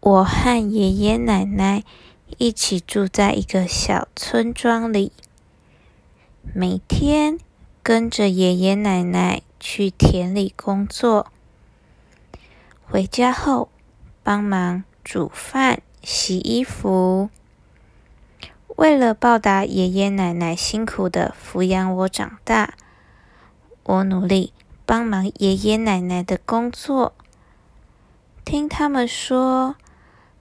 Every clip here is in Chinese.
我和爷爷奶奶一起住在一个小村庄里，每天跟着爷爷奶奶去田里工作，回家后帮忙煮饭、洗衣服。为了报答爷爷奶奶辛苦的抚养我长大，我努力帮忙爷爷奶奶的工作。听他们说。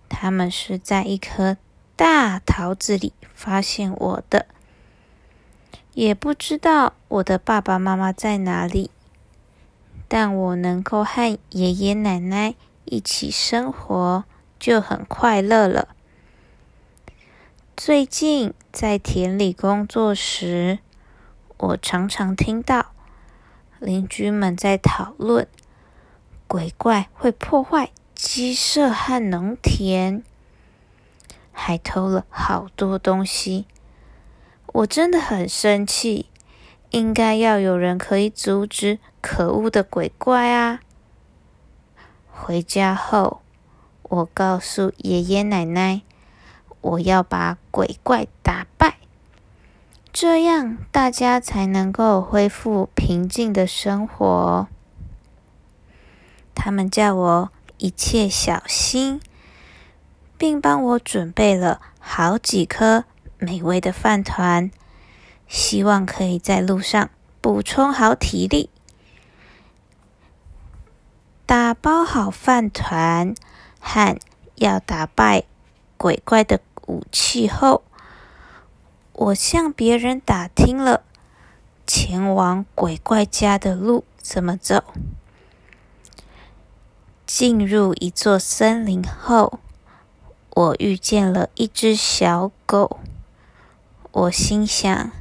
他们是在一颗大桃子里发现我的，也不知道我的爸爸妈妈在哪里，但我能够和爷爷奶奶一起生活就很快乐了。最近在田里工作时，我常常听到邻居们在讨论鬼怪会破坏。鸡舍和农田，还偷了好多东西，我真的很生气。应该要有人可以阻止可恶的鬼怪啊！回家后，我告诉爷爷奶奶，我要把鬼怪打败，这样大家才能够恢复平静的生活。他们叫我。一切小心，并帮我准备了好几颗美味的饭团，希望可以在路上补充好体力。打包好饭团和要打败鬼怪的武器后，我向别人打听了前往鬼怪家的路怎么走。进入一座森林后，我遇见了一只小狗。我心想，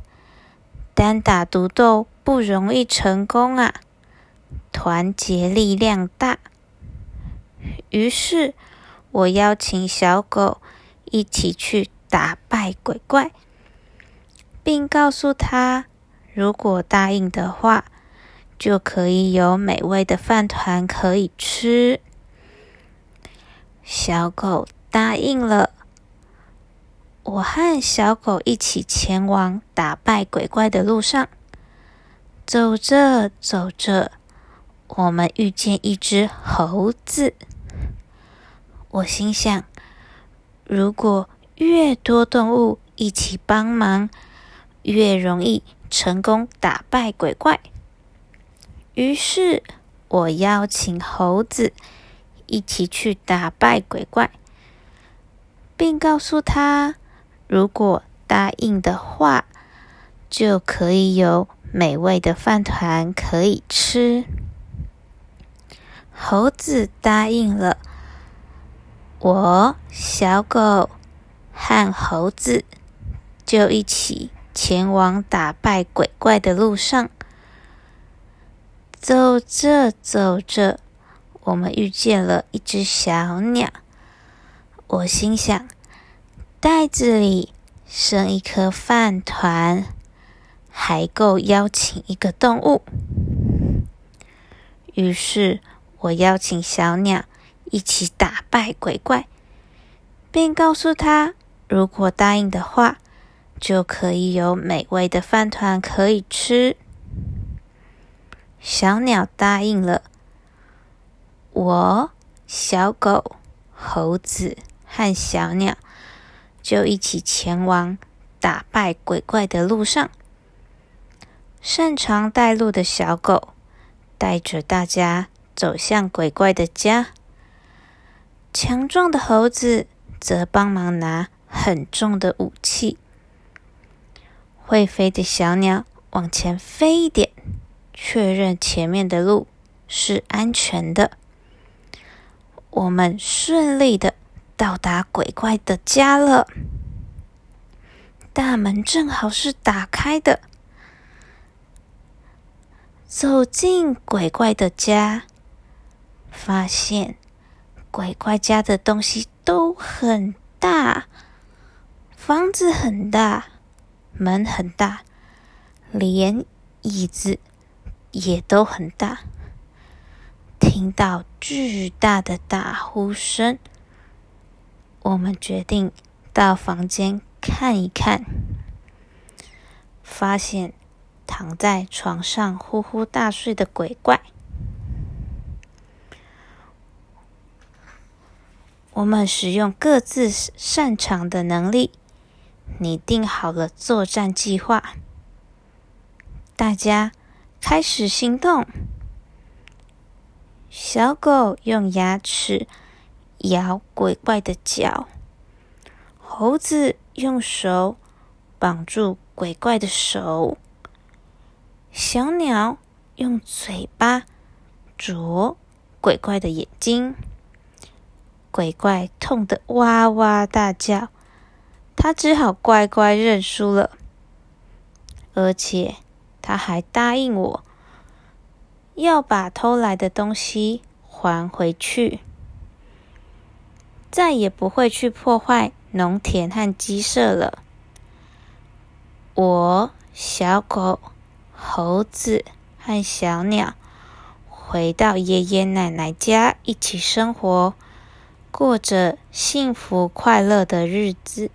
单打独斗不容易成功啊，团结力量大。于是，我邀请小狗一起去打败鬼怪，并告诉他，如果答应的话。就可以有美味的饭团可以吃。小狗答应了，我和小狗一起前往打败鬼怪的路上。走着走着，我们遇见一只猴子。我心想，如果越多动物一起帮忙，越容易成功打败鬼怪。于是我邀请猴子一起去打败鬼怪，并告诉他，如果答应的话，就可以有美味的饭团可以吃。猴子答应了，我小狗和猴子就一起前往打败鬼怪的路上。走着走着，我们遇见了一只小鸟。我心想，袋子里剩一颗饭团，还够邀请一个动物。于是我邀请小鸟一起打败鬼怪，并告诉他，如果答应的话，就可以有美味的饭团可以吃。小鸟答应了，我、小狗、猴子和小鸟就一起前往打败鬼怪的路上。擅长带路的小狗带着大家走向鬼怪的家，强壮的猴子则帮忙拿很重的武器。会飞的小鸟往前飞一点。确认前面的路是安全的，我们顺利的到达鬼怪的家了。大门正好是打开的，走进鬼怪的家，发现鬼怪家的东西都很大，房子很大，门很大，连椅子。也都很大，听到巨大的打呼声，我们决定到房间看一看，发现躺在床上呼呼大睡的鬼怪。我们使用各自擅长的能力，拟定好了作战计划。大家开始行动。小狗用牙齿咬鬼怪的脚，猴子用手绑住鬼怪的手，小鸟用嘴巴啄鬼怪的眼睛。鬼怪痛得哇哇大叫，他只好乖乖认输了，而且他还答应我，要把偷来的东西还回去，再也不会去破坏农田和鸡舍了。我、小狗、猴子和小鸟回到爷爷奶奶家一起生活。过着幸福快乐的日子。